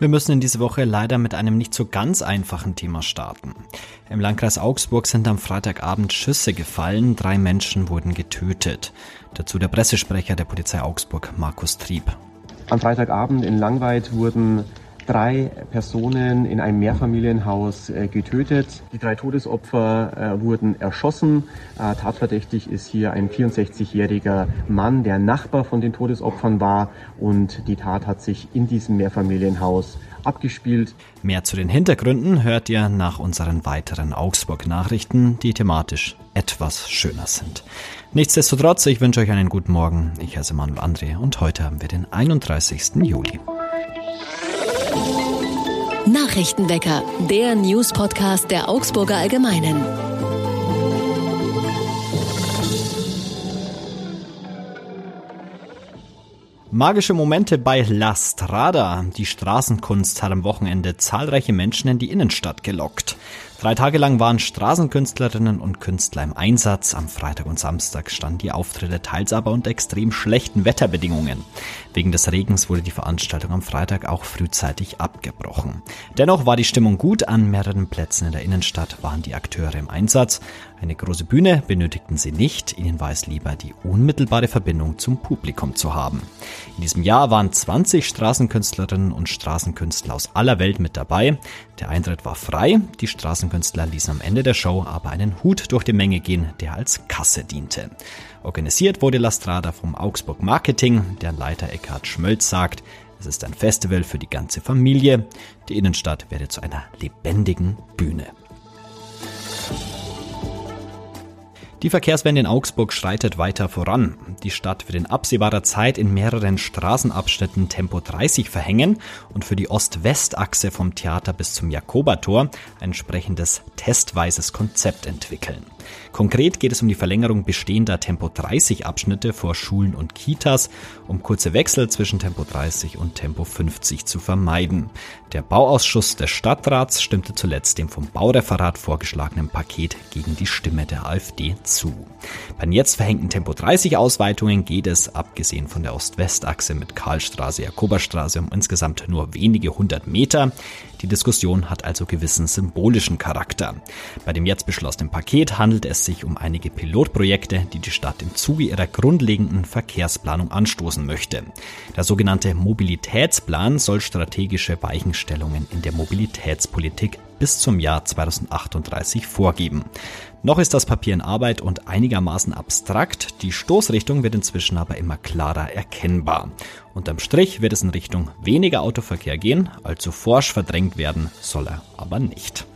Wir müssen in diese Woche leider mit einem nicht so ganz einfachen Thema starten. Im Landkreis Augsburg sind am Freitagabend Schüsse gefallen, drei Menschen wurden getötet. Dazu der Pressesprecher der Polizei Augsburg, Markus Trieb. Am Freitagabend in Langweid wurden drei Personen in einem Mehrfamilienhaus äh, getötet. Die drei Todesopfer äh, wurden erschossen. Äh, tatverdächtig ist hier ein 64-jähriger Mann, der Nachbar von den Todesopfern war und die Tat hat sich in diesem Mehrfamilienhaus abgespielt. Mehr zu den Hintergründen hört ihr nach unseren weiteren Augsburg-Nachrichten, die thematisch etwas schöner sind. Nichtsdestotrotz, ich wünsche euch einen guten Morgen. Ich heiße Manuel André und heute haben wir den 31. Juli. Nachrichtenwecker, der News-Podcast der Augsburger Allgemeinen. Magische Momente bei La Strada. Die Straßenkunst hat am Wochenende zahlreiche Menschen in die Innenstadt gelockt. Drei Tage lang waren Straßenkünstlerinnen und Künstler im Einsatz. Am Freitag und Samstag standen die Auftritte teils aber unter extrem schlechten Wetterbedingungen. Wegen des Regens wurde die Veranstaltung am Freitag auch frühzeitig abgebrochen. Dennoch war die Stimmung gut. An mehreren Plätzen in der Innenstadt waren die Akteure im Einsatz. Eine große Bühne benötigten sie nicht. Ihnen war es lieber, die unmittelbare Verbindung zum Publikum zu haben. In diesem Jahr waren 20 Straßenkünstlerinnen und Straßenkünstler aus aller Welt mit dabei. Der Eintritt war frei. Die Straßen Künstler ließen am Ende der Show aber einen Hut durch die Menge gehen, der als Kasse diente. Organisiert wurde La Strada vom Augsburg Marketing. Der Leiter Eckhard Schmölz sagt, es ist ein Festival für die ganze Familie. Die Innenstadt werde zu einer lebendigen Bühne. Die Verkehrswende in Augsburg schreitet weiter voran. Die Stadt wird in absehbarer Zeit in mehreren Straßenabschnitten Tempo 30 verhängen und für die Ost-West-Achse vom Theater bis zum Jakobertor ein entsprechendes testweises Konzept entwickeln. Konkret geht es um die Verlängerung bestehender Tempo 30 Abschnitte vor Schulen und Kitas, um kurze Wechsel zwischen Tempo 30 und Tempo 50 zu vermeiden. Der Bauausschuss des Stadtrats stimmte zuletzt dem vom Baureferat vorgeschlagenen Paket gegen die Stimme der AfD zu. Bei den jetzt verhängten Tempo 30 Ausweitungen geht es, abgesehen von der Ost-West-Achse mit Karlstraße, Jakoberstraße, um insgesamt nur wenige hundert Meter. Die Diskussion hat also gewissen symbolischen Charakter. Bei dem jetzt beschlossenen Paket handelt es sich um einige Pilotprojekte, die die Stadt im Zuge ihrer grundlegenden Verkehrsplanung anstoßen möchte. Der sogenannte Mobilitätsplan soll strategische Weichenstellungen in der Mobilitätspolitik bis zum Jahr 2038 vorgeben. Noch ist das Papier in Arbeit und einigermaßen abstrakt, die Stoßrichtung wird inzwischen aber immer klarer erkennbar. Unterm Strich wird es in Richtung weniger Autoverkehr gehen, allzu forsch verdrängt werden soll er aber nicht.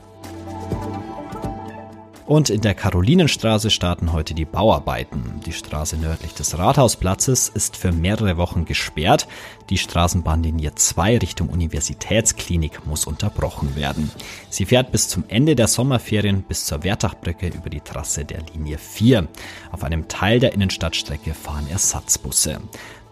Und in der Karolinenstraße starten heute die Bauarbeiten. Die Straße nördlich des Rathausplatzes ist für mehrere Wochen gesperrt. Die Straßenbahnlinie 2 Richtung Universitätsklinik muss unterbrochen werden. Sie fährt bis zum Ende der Sommerferien bis zur Wertachbrücke über die Trasse der Linie 4. Auf einem Teil der Innenstadtstrecke fahren Ersatzbusse.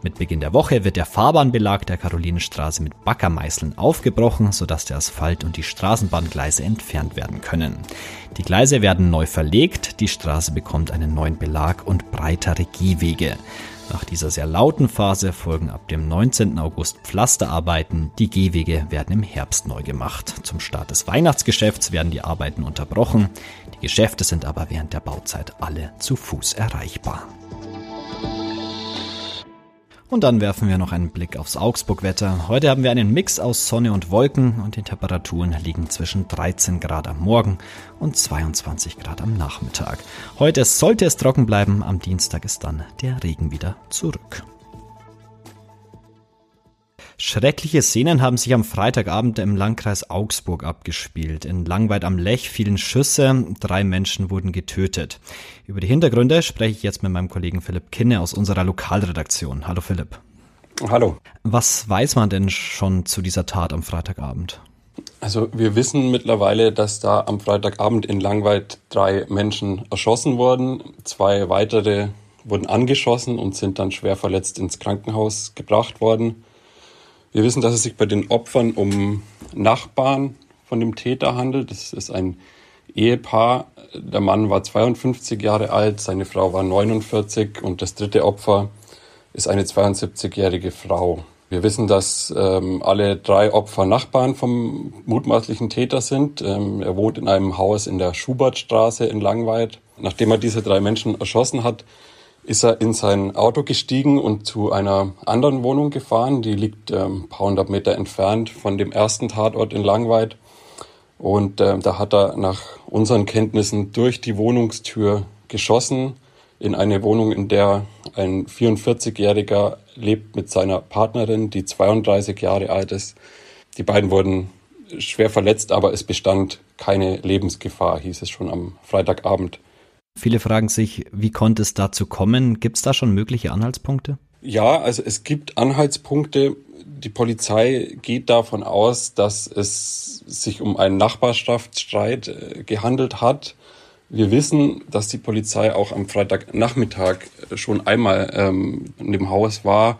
Mit Beginn der Woche wird der Fahrbahnbelag der Karolinenstraße mit Backermeißeln aufgebrochen, sodass der Asphalt und die Straßenbahngleise entfernt werden können. Die Gleise werden neu verlegt, die Straße bekommt einen neuen Belag und breitere Gehwege. Nach dieser sehr lauten Phase folgen ab dem 19. August Pflasterarbeiten. Die Gehwege werden im Herbst neu gemacht. Zum Start des Weihnachtsgeschäfts werden die Arbeiten unterbrochen. Die Geschäfte sind aber während der Bauzeit alle zu Fuß erreichbar. Und dann werfen wir noch einen Blick aufs Augsburg-Wetter. Heute haben wir einen Mix aus Sonne und Wolken und die Temperaturen liegen zwischen 13 Grad am Morgen und 22 Grad am Nachmittag. Heute sollte es trocken bleiben, am Dienstag ist dann der Regen wieder zurück. Schreckliche Szenen haben sich am Freitagabend im Landkreis Augsburg abgespielt. In Langweid am Lech fielen Schüsse, drei Menschen wurden getötet. Über die Hintergründe spreche ich jetzt mit meinem Kollegen Philipp Kinne aus unserer Lokalredaktion. Hallo Philipp. Hallo. Was weiß man denn schon zu dieser Tat am Freitagabend? Also wir wissen mittlerweile, dass da am Freitagabend in Langweid drei Menschen erschossen wurden. Zwei weitere wurden angeschossen und sind dann schwer verletzt ins Krankenhaus gebracht worden. Wir wissen, dass es sich bei den Opfern um Nachbarn von dem Täter handelt. Das ist ein Ehepaar. Der Mann war 52 Jahre alt, seine Frau war 49 und das dritte Opfer ist eine 72-jährige Frau. Wir wissen, dass ähm, alle drei Opfer Nachbarn vom mutmaßlichen Täter sind. Ähm, er wohnt in einem Haus in der Schubertstraße in Langweid. Nachdem er diese drei Menschen erschossen hat, ist er in sein Auto gestiegen und zu einer anderen Wohnung gefahren. Die liegt ähm, ein paar hundert Meter entfernt von dem ersten Tatort in Langweid. Und äh, da hat er nach unseren Kenntnissen durch die Wohnungstür geschossen in eine Wohnung, in der ein 44-Jähriger lebt mit seiner Partnerin, die 32 Jahre alt ist. Die beiden wurden schwer verletzt, aber es bestand keine Lebensgefahr, hieß es schon am Freitagabend. Viele fragen sich, wie konnte es dazu kommen? Gibt es da schon mögliche Anhaltspunkte? Ja, also es gibt Anhaltspunkte. Die Polizei geht davon aus, dass es sich um einen Nachbarschaftsstreit äh, gehandelt hat. Wir wissen, dass die Polizei auch am Freitagnachmittag schon einmal ähm, in dem Haus war,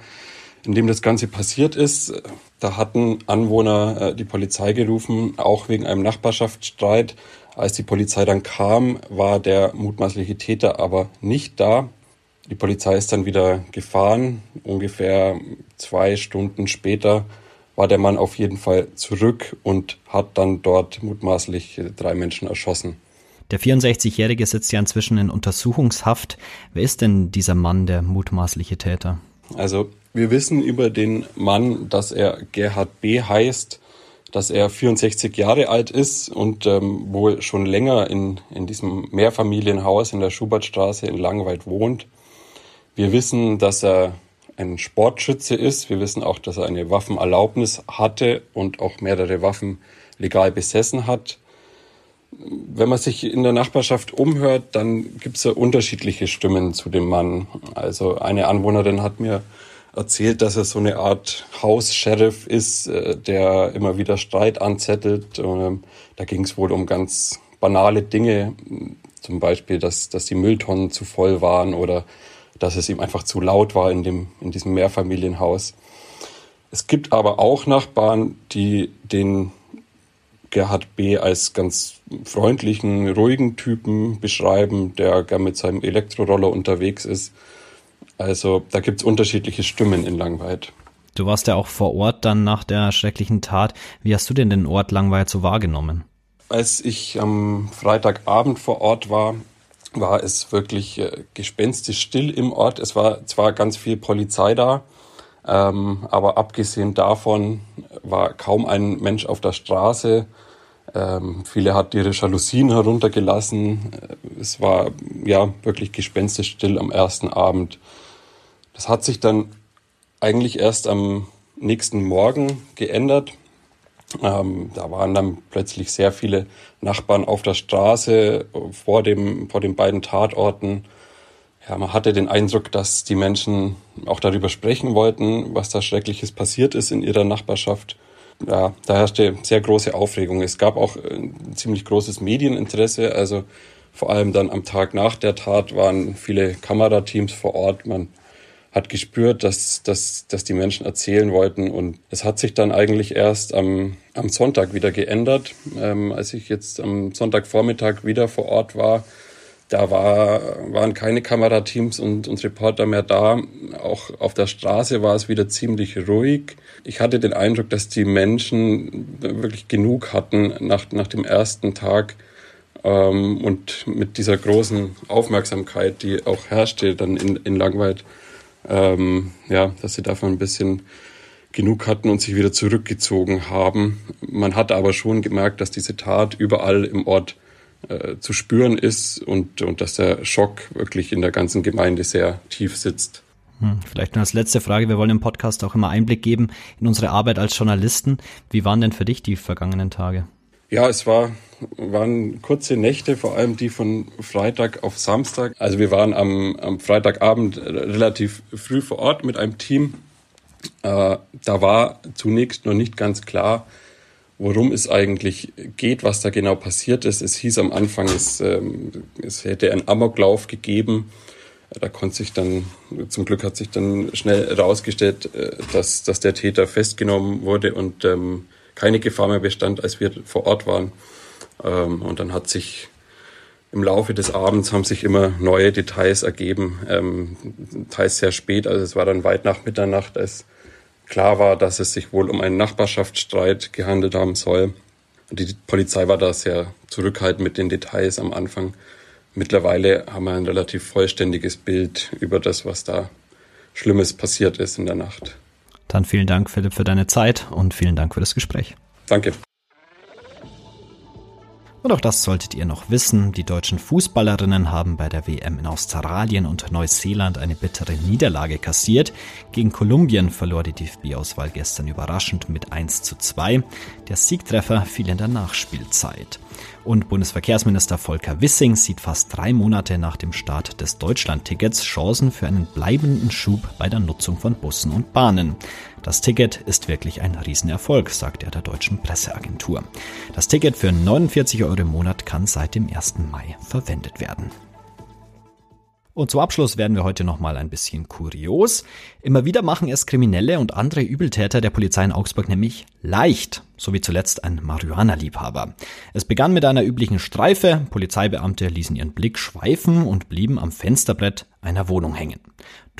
in dem das Ganze passiert ist. Da hatten Anwohner äh, die Polizei gerufen, auch wegen einem Nachbarschaftsstreit. Als die Polizei dann kam, war der mutmaßliche Täter aber nicht da. Die Polizei ist dann wieder gefahren. Ungefähr zwei Stunden später war der Mann auf jeden Fall zurück und hat dann dort mutmaßlich drei Menschen erschossen. Der 64-Jährige sitzt ja inzwischen in Untersuchungshaft. Wer ist denn dieser Mann, der mutmaßliche Täter? Also wir wissen über den Mann, dass er Gerhard B. heißt, dass er 64 Jahre alt ist und ähm, wohl schon länger in, in diesem Mehrfamilienhaus in der Schubertstraße in Langweid wohnt. Wir wissen, dass er ein Sportschütze ist. Wir wissen auch, dass er eine Waffenerlaubnis hatte und auch mehrere Waffen legal besessen hat wenn man sich in der Nachbarschaft umhört, dann gibt es ja unterschiedliche Stimmen zu dem Mann. Also eine Anwohnerin hat mir erzählt, dass er so eine Art Haus-Sheriff ist, äh, der immer wieder Streit anzettelt. Ähm, da ging es wohl um ganz banale Dinge, zum Beispiel, dass, dass die Mülltonnen zu voll waren oder dass es ihm einfach zu laut war in, dem, in diesem Mehrfamilienhaus. Es gibt aber auch Nachbarn, die den Gerhard B. als ganz freundlichen, ruhigen Typen beschreiben, der gern mit seinem Elektroroller unterwegs ist. Also da gibt's unterschiedliche Stimmen in Langweid. Du warst ja auch vor Ort dann nach der schrecklichen Tat. Wie hast du denn den Ort Langweid so wahrgenommen? Als ich am Freitagabend vor Ort war, war es wirklich äh, gespenstisch still im Ort. Es war zwar ganz viel Polizei da, ähm, aber abgesehen davon war kaum ein Mensch auf der Straße. Ähm, viele hatten ihre Jalousien heruntergelassen. Es war ja wirklich gespenstisch still am ersten Abend. Das hat sich dann eigentlich erst am nächsten Morgen geändert. Ähm, da waren dann plötzlich sehr viele Nachbarn auf der Straße vor, dem, vor den beiden Tatorten. Ja, man hatte den Eindruck, dass die Menschen auch darüber sprechen wollten, was da Schreckliches passiert ist in ihrer Nachbarschaft ja, da herrschte sehr große Aufregung. Es gab auch ein ziemlich großes Medieninteresse. Also vor allem dann am Tag nach der Tat waren viele Kamerateams vor Ort. Man hat gespürt, dass, dass, dass die Menschen erzählen wollten. Und es hat sich dann eigentlich erst am, am Sonntag wieder geändert. Ähm, als ich jetzt am Sonntagvormittag wieder vor Ort war, da war, waren keine Kamerateams und, und Reporter mehr da. Auch auf der Straße war es wieder ziemlich ruhig. Ich hatte den Eindruck, dass die Menschen wirklich genug hatten nach, nach dem ersten Tag ähm, und mit dieser großen Aufmerksamkeit, die auch herrschte dann in, in Langweid, ähm, ja, dass sie davon ein bisschen genug hatten und sich wieder zurückgezogen haben. Man hat aber schon gemerkt, dass diese Tat überall im Ort äh, zu spüren ist und, und dass der Schock wirklich in der ganzen Gemeinde sehr tief sitzt. Hm, vielleicht nur als letzte Frage. Wir wollen im Podcast auch immer Einblick geben in unsere Arbeit als Journalisten. Wie waren denn für dich die vergangenen Tage? Ja, es war, waren kurze Nächte, vor allem die von Freitag auf Samstag. Also wir waren am, am Freitagabend relativ früh vor Ort mit einem Team. Äh, da war zunächst noch nicht ganz klar, worum es eigentlich geht, was da genau passiert ist. Es hieß am Anfang, es, ähm, es hätte einen Amoklauf gegeben. Da konnte sich dann, zum Glück hat sich dann schnell herausgestellt, äh, dass, dass der Täter festgenommen wurde und ähm, keine Gefahr mehr bestand, als wir vor Ort waren. Ähm, und dann hat sich im Laufe des Abends haben sich immer neue Details ergeben, ähm, teils sehr spät, also es war dann weit nach Mitternacht, als Klar war, dass es sich wohl um einen Nachbarschaftsstreit gehandelt haben soll. Die Polizei war da sehr zurückhaltend mit den Details am Anfang. Mittlerweile haben wir ein relativ vollständiges Bild über das, was da Schlimmes passiert ist in der Nacht. Dann vielen Dank, Philipp, für deine Zeit und vielen Dank für das Gespräch. Danke. Und auch das solltet ihr noch wissen. Die deutschen Fußballerinnen haben bei der WM in Australien und Neuseeland eine bittere Niederlage kassiert. Gegen Kolumbien verlor die DFB-Auswahl gestern überraschend mit 1 zu 2. Der Siegtreffer fiel in der Nachspielzeit. Und Bundesverkehrsminister Volker Wissing sieht fast drei Monate nach dem Start des Deutschlandtickets Chancen für einen bleibenden Schub bei der Nutzung von Bussen und Bahnen. Das Ticket ist wirklich ein Riesenerfolg, sagt er der deutschen Presseagentur. Das Ticket für 49 Euro im Monat kann seit dem 1. Mai verwendet werden. Und zum Abschluss werden wir heute nochmal ein bisschen kurios. Immer wieder machen es Kriminelle und andere Übeltäter der Polizei in Augsburg nämlich leicht, so wie zuletzt ein Marihuana-Liebhaber. Es begann mit einer üblichen Streife, Polizeibeamte ließen ihren Blick schweifen und blieben am Fensterbrett einer Wohnung hängen.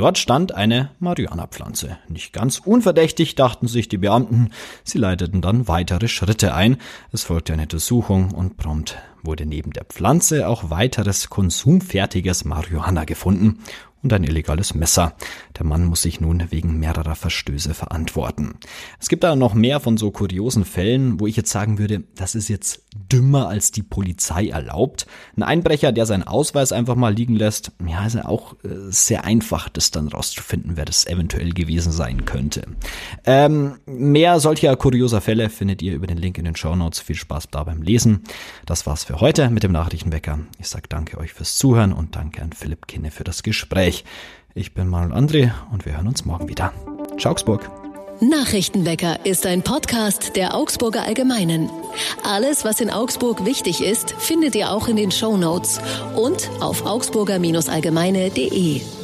Dort stand eine Marihuana-Pflanze. Nicht ganz unverdächtig, dachten sich die Beamten. Sie leiteten dann weitere Schritte ein. Es folgte eine Untersuchung und prompt wurde neben der Pflanze auch weiteres konsumfertiges Marihuana gefunden und ein illegales Messer. Der Mann muss sich nun wegen mehrerer Verstöße verantworten. Es gibt da noch mehr von so kuriosen Fällen, wo ich jetzt sagen würde, das ist jetzt dümmer als die Polizei erlaubt. Ein Einbrecher, der seinen Ausweis einfach mal liegen lässt, ja, ist ja auch äh, sehr einfach, das dann rauszufinden, wer das eventuell gewesen sein könnte. Ähm, mehr solcher kurioser Fälle findet ihr über den Link in den Show Notes. Viel Spaß da beim Lesen. Das war's für heute mit dem Nachrichtenwecker. Ich sag danke euch fürs Zuhören und danke an Philipp Kinne für das Gespräch. Gespräch. Ich bin Manuel André und wir hören uns morgen wieder. Ciao, Augsburg. Nachrichtenwecker ist ein Podcast der Augsburger Allgemeinen. Alles, was in Augsburg wichtig ist, findet ihr auch in den Show Notes und auf augsburger-allgemeine.de.